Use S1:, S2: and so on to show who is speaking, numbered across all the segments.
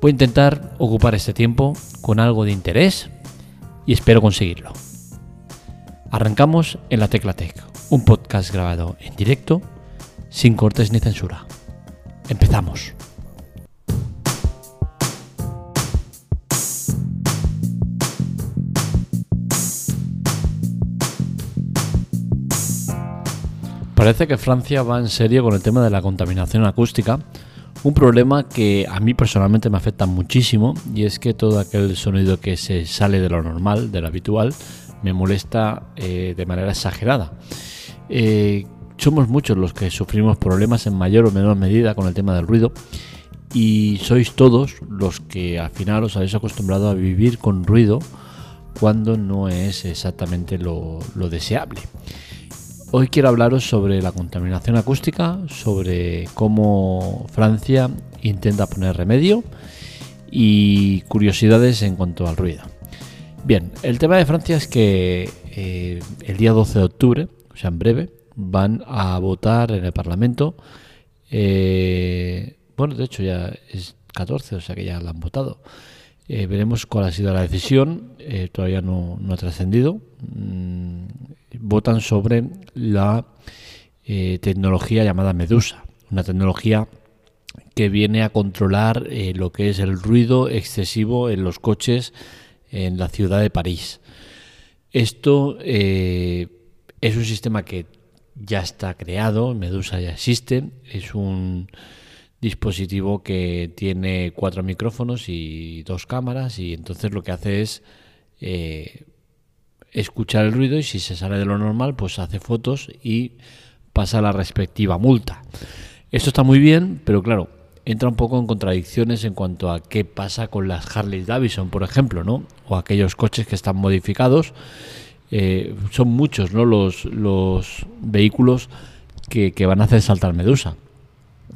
S1: Voy a intentar ocupar este tiempo con algo de interés y espero conseguirlo. Arrancamos en la Tecla Tech, un podcast grabado en directo, sin cortes ni censura. Empezamos. Parece que Francia va en serio con el tema de la contaminación acústica, un problema que a mí personalmente me afecta muchísimo y es que todo aquel sonido que se sale de lo normal, de lo habitual, me molesta eh, de manera exagerada. Eh, somos muchos los que sufrimos problemas en mayor o menor medida con el tema del ruido y sois todos los que al final os habéis acostumbrado a vivir con ruido cuando no es exactamente lo deseable. Hoy quiero hablaros sobre la contaminación acústica, sobre cómo Francia intenta poner remedio y curiosidades en cuanto al ruido. Bien, el tema de Francia es que eh, el día 12 de octubre, o sea, en breve, van a votar en el Parlamento. Eh, bueno, de hecho ya es 14, o sea que ya la han votado. Eh, veremos cuál ha sido la decisión, todavía no, ha trascendido. Mm, votan sobre la eh, tecnología llamada Medusa, una tecnología que viene a controlar eh, lo que es el ruido excesivo en los coches en la ciudad de París. Esto eh, es un sistema que ya está creado, Medusa ya existe, es un dispositivo que tiene cuatro micrófonos y dos cámaras y entonces lo que hace es escuchar el ruido y si se sale de lo normal, pues hace fotos y pasa la respectiva multa. Esto está muy bien, pero claro, entra un poco en contradicciones en cuanto a qué pasa con las Harley Davidson, por ejemplo, ¿no? O aquellos coches que están modificados. Eh, son muchos, ¿no? Los, los vehículos que, que, van a hacer saltar Medusa.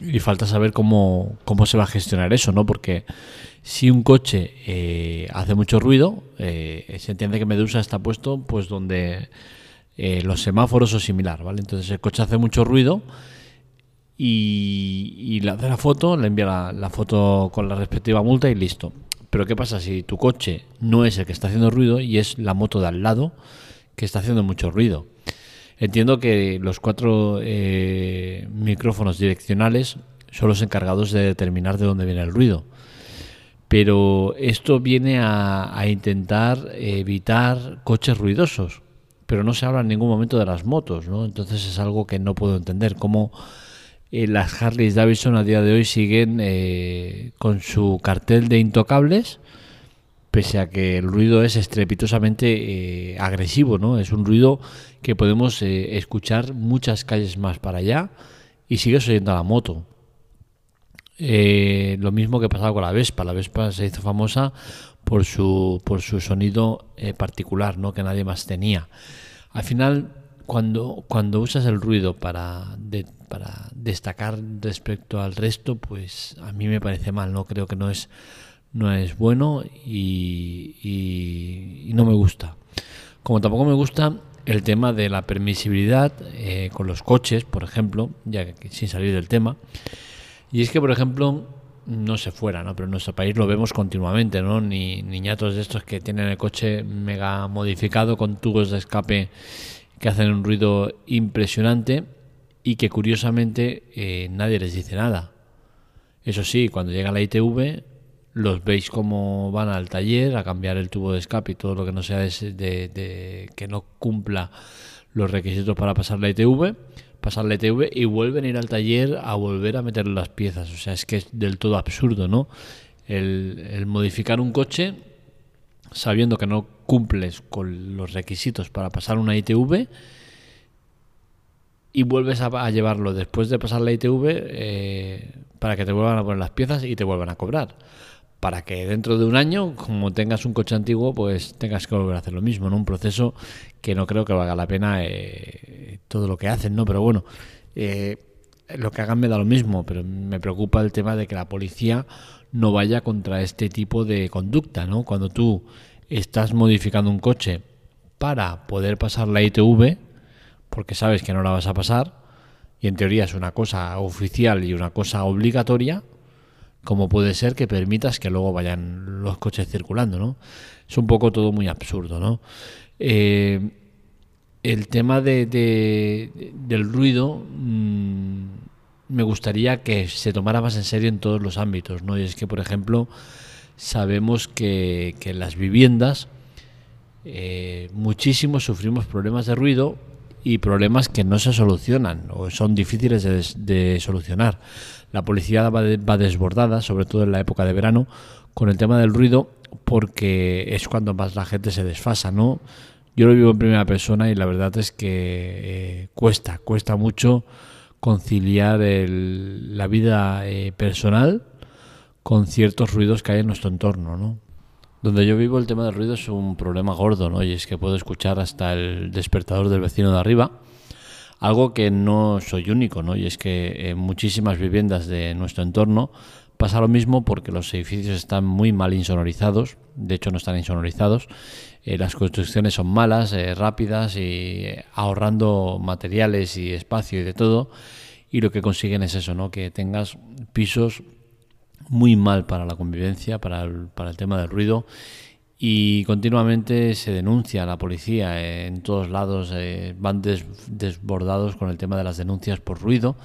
S1: Y falta saber cómo, cómo se va a gestionar eso, ¿no? Porque si un coche eh, hace mucho ruido, eh, se entiende que Medusa está puesto pues donde eh, los semáforos o similar, ¿vale? Entonces el coche hace mucho ruido y, le hace la foto, le envía la, foto con la respectiva multa y listo. Pero ¿qué pasa si tu coche no es el que está haciendo ruido y es la moto de al lado que está haciendo mucho ruido? Entiendo que los cuatro micrófonos direccionales son los encargados de determinar de dónde viene el ruido pero esto viene a, intentar evitar coches ruidosos, pero no se habla en ningún momento de las motos, ¿no? Entonces es algo que no puedo entender, cómo eh, las Harley Davidson a día de hoy siguen eh, con su cartel de intocables, pese a que el ruido es estrepitosamente eh, agresivo, ¿no? Es un ruido que podemos escuchar muchas calles más para allá y sigue oyendo a la moto. Eh, lo mismo que pasaba con la Vespa. La Vespa se hizo famosa por su, por su sonido eh, particular, ¿no? que nadie más tenía. Al final, cuando, cuando usas el ruido para, para destacar respecto al resto, pues a mí me parece mal, no creo que no es, no es bueno y, y, no me gusta. Como tampoco me gusta el tema de la permisibilidad eh, con los coches, por ejemplo, ya que sin salir del tema. Y es que, por ejemplo, no se fuera, ¿no? Pero en nuestro país lo vemos continuamente, ¿no? Ni niñatos de estos que tienen el coche mega modificado con tubos de escape que hacen un ruido impresionante y que curiosamente eh, nadie les dice nada. Eso sí, cuando llega la ITV los veis como van al taller a cambiar el tubo de escape y todo lo que no sea de, de que no cumpla los requisitos para pasar la ITV pasar la ETV y vuelven a ir al taller a volver a meter las piezas. O sea, es que es del todo absurdo, ¿no? El, modificar un coche sabiendo que no cumples con los requisitos para pasar una ITV y vuelves a, llevarlo después de pasar la ITV eh, para que te vuelvan a poner las piezas y te vuelvan a cobrar. Para que dentro de un año, como tengas un coche antiguo, pues tengas que volver a hacer lo mismo, ¿no? Un proceso que no creo que valga la pena eh, todo lo que hacen, ¿no? Pero bueno, eh, lo que hagan me da lo mismo, pero me preocupa el tema de que la policía no vaya contra este tipo de conducta, ¿no? Cuando tú estás modificando un coche para poder pasar la ITV, porque sabes que no la vas a pasar, y en teoría es una cosa oficial y una cosa obligatoria, como puede ser que permitas que luego vayan los coches circulando, ¿no? Es un poco todo muy absurdo, ¿no? Eh, el tema de, del ruido mm, me gustaría que se tomara más en serio en todos los ámbitos, ¿no? Y es que, por ejemplo, sabemos que, que en las viviendas eh, muchísimos sufrimos problemas de ruido y problemas que no se solucionan o son difíciles de, solucionar. La policía va, va, desbordada, sobre todo en la época de verano, con el tema del ruido porque es cuando más la gente se desfasa, ¿no? Yo lo vivo en primera persona y la verdad es que eh, cuesta, cuesta mucho conciliar la vida eh, personal con ciertos ruidos que hay en nuestro entorno, ¿no? Donde yo vivo el tema del ruido es un problema gordo, ¿no? Y es que puedo escuchar hasta el despertador del vecino de arriba, algo que no soy único, ¿no? Y es que en muchísimas viviendas de nuestro entorno pasa lo mismo porque los edificios están muy mal insonorizados, de hecho no están insonorizados, eh, las construcciones son malas, eh, rápidas y eh, ahorrando materiales y espacio y de todo, y lo que consiguen es eso, ¿no? Que tengas pisos muy mal para la convivencia, para el, tema del ruido y continuamente se denuncia a la policía en todos lados, eh, van desbordados con el tema de las denuncias por ruido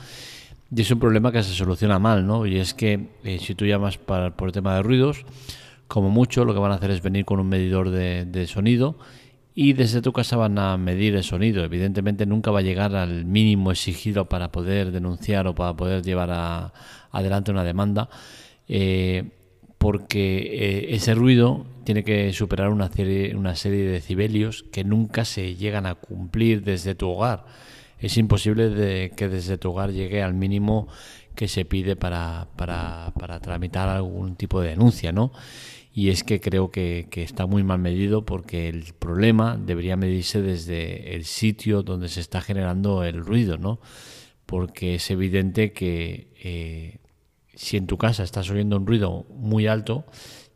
S1: y es un problema que se soluciona mal, ¿no? Y es que eh, si tú llamas para, por el tema de ruidos, como mucho lo que van a hacer es venir con un medidor de, de sonido y desde tu casa van a medir el sonido. Evidentemente nunca va a llegar al mínimo exigido para poder denunciar o para poder llevar a, adelante una demanda eh, porque eh, ese ruido tiene que superar una serie, una serie de decibelios que nunca se llegan a cumplir desde tu hogar. Es imposible de que desde tu hogar llegue al mínimo que se pide para, para, para tramitar algún tipo de denuncia, ¿no? Y es que creo que, que, está muy mal medido porque el problema debería medirse desde el sitio donde se está generando el ruido, ¿no? Porque es evidente que eh, si en tu casa estás oyendo un ruido muy alto,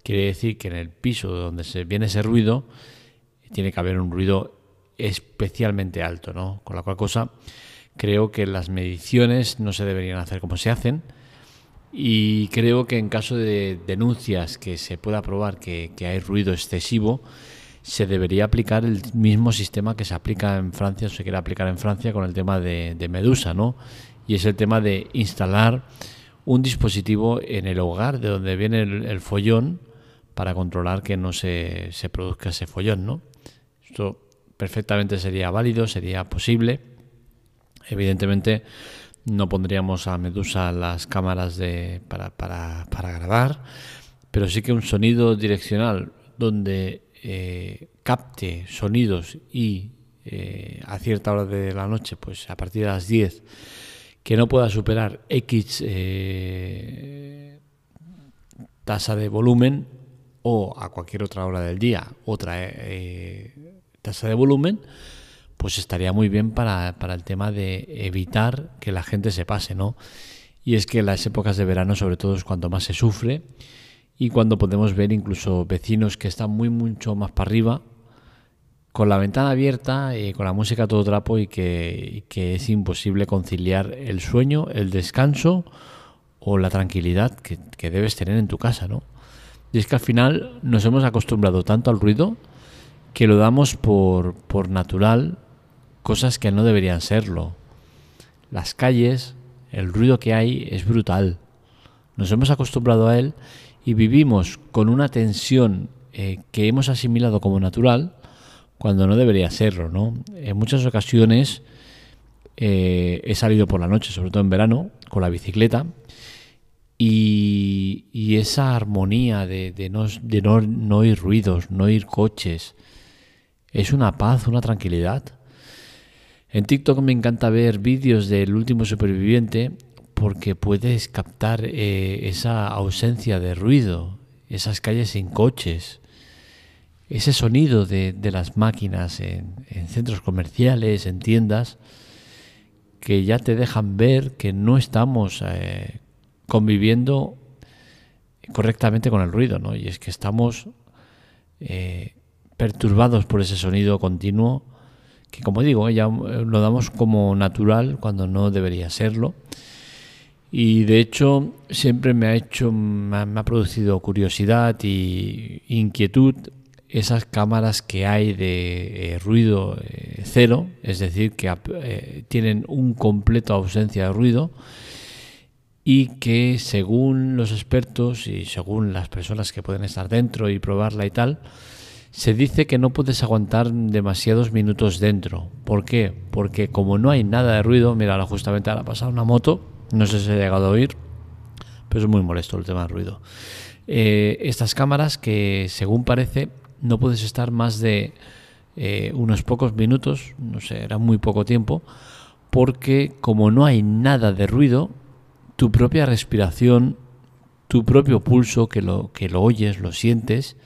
S1: quiere decir que en el piso donde se viene ese ruido tiene que haber un ruido especialmente alto, ¿no? Con la cual cosa creo que las mediciones no se deberían hacer como se hacen y creo que en caso de denuncias que se pueda probar que, hay ruido excesivo, se debería aplicar el mismo sistema que se aplica en Francia, o se quiere aplicar en Francia con el tema de, de Medusa, ¿no? Y es el tema de instalar un dispositivo en el hogar de donde viene el, follón para controlar que no se, se, produzca ese follón, ¿no? Esto perfectamente sería válido, sería posible. Evidentemente no pondríamos a Medusa las cámaras de, para, para, para grabar, pero sí que un sonido direccional donde eh, capte sonidos y eh, a cierta hora de la noche, pues a partir de las 10, que no pueda superar X eh, tasa de volumen o a cualquier otra hora del día otra eh, tasa de volumen, pues estaría muy bien para, para, el tema de evitar que la gente se pase, ¿no? Y es que las épocas de verano sobre todo es cuando más se sufre y cuando podemos ver incluso vecinos que están muy mucho más para arriba con la ventana abierta y con la música a todo trapo y que, es imposible conciliar el sueño, el descanso o la tranquilidad que, debes tener en tu casa, ¿no? Y es que al final nos hemos acostumbrado tanto al ruido que lo damos por, por natural, cosas que no deberían serlo. Las calles, el ruido que hay es brutal. Nos hemos acostumbrado a él y vivimos con una tensión eh, que hemos asimilado como natural cuando no debería serlo, ¿no? En muchas ocasiones eh, he salido por la noche, sobre todo en verano, con la bicicleta y, esa armonía de, no oír ruidos, no oír coches, es una paz, una tranquilidad. En TikTok me encanta ver vídeos del último superviviente porque puedes captar eh, esa ausencia de ruido, esas calles sin coches, ese sonido de, las máquinas en, centros comerciales, en tiendas, que ya te dejan ver que no estamos eh, conviviendo correctamente con el ruido, ¿no? Y es que estamos eh, perturbados por ese sonido continuo que, como digo, ya lo damos como natural cuando no debería serlo. Y de hecho siempre me ha hecho, me ha, producido curiosidad y inquietud esas cámaras que hay de eh, ruido eh, cero, es decir, que eh, tienen un completo ausencia de ruido y que según los expertos y según las personas que pueden estar dentro y probarla y tal, se dice que no puedes aguantar demasiados minutos dentro. ¿Por qué? Porque como no hay nada de ruido, mira, justamente ahora ha pasado una moto, no sé si ha llegado a oír, pero es muy molesto el tema del ruido. estas cámaras que según parece no puedes estar más de eh, unos pocos minutos, no sé, era muy poco tiempo, porque como no hay nada de ruido, tu propia respiración, tu propio pulso, que lo, que lo oyes, lo sientes,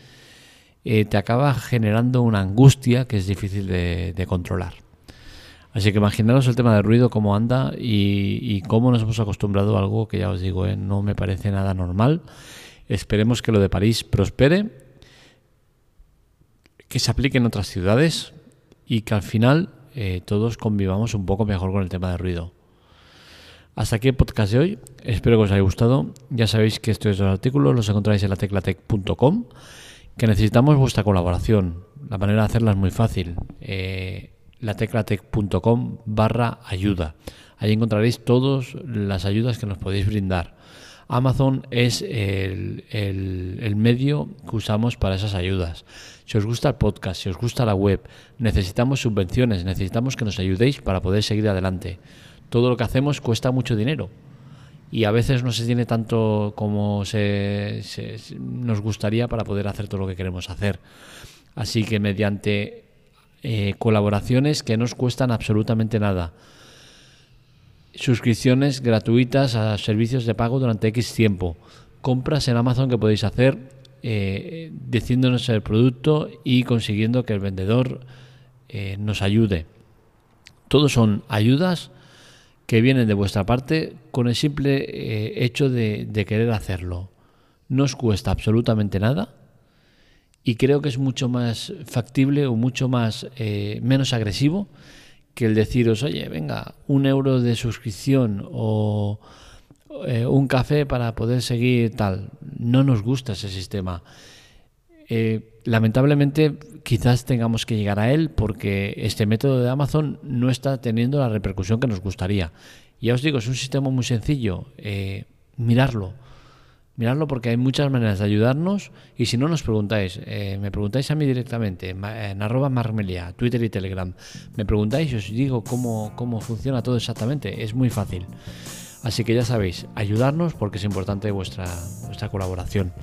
S1: eh, te acaba generando una angustia que es difícil de, controlar. Así que imaginaros el tema del ruido, cómo anda y, cómo nos hemos acostumbrado a algo que ya os digo, eh, no me parece nada normal. Esperemos que lo de París prospere que se aplique en otras ciudades y que al final eh, todos convivamos un poco mejor con el tema del ruido. Hasta aquí el podcast de hoy. Espero que os haya gustado. Ya sabéis que estos dos artículos los encontráis en la teclatec.com. Que necesitamos vuestra colaboración. La manera de hacerla es muy fácil. Eh, lateclatec.com barra ayuda. Ahí encontraréis todas las ayudas que nos podéis brindar. Amazon es el, medio que usamos para esas ayudas. Si os gusta el podcast, si os gusta la web, necesitamos subvenciones, necesitamos que nos ayudéis para poder seguir adelante. Todo lo que hacemos cuesta mucho dinero y a veces no se tiene tanto como se, nos gustaría para poder hacer todo lo que queremos hacer. Así que mediante eh, colaboraciones que no os cuestan absolutamente nada suscripciones gratuitas a servicios de pago durante X tiempo, compras en Amazon que podéis hacer eh, diciéndonos el producto y consiguiendo que el vendedor eh, nos ayude. Todos son ayudas que vienen de vuestra parte con el simple eh, hecho de, querer hacerlo. No os cuesta absolutamente nada y creo que es mucho más factible o mucho más menos agresivo que el deciros, oye, venga, un euro de suscripción o eh, un café para poder seguir tal. No nos gusta ese sistema. Eh, lamentablemente, quizás tengamos que llegar a él porque este método de Amazon no está teniendo la repercusión que nos gustaría. Ya os digo, es un sistema muy sencillo. Eh, mirarlo Miradlo porque hay muchas maneras de ayudarnos y si no nos preguntáis, eh, me preguntáis a mí directamente en arroba marmelia, Twitter y Telegram, me preguntáis y os digo cómo, cómo funciona todo exactamente, es muy fácil. Así que ya sabéis, ayudarnos porque es importante vuestra, vuestra colaboración.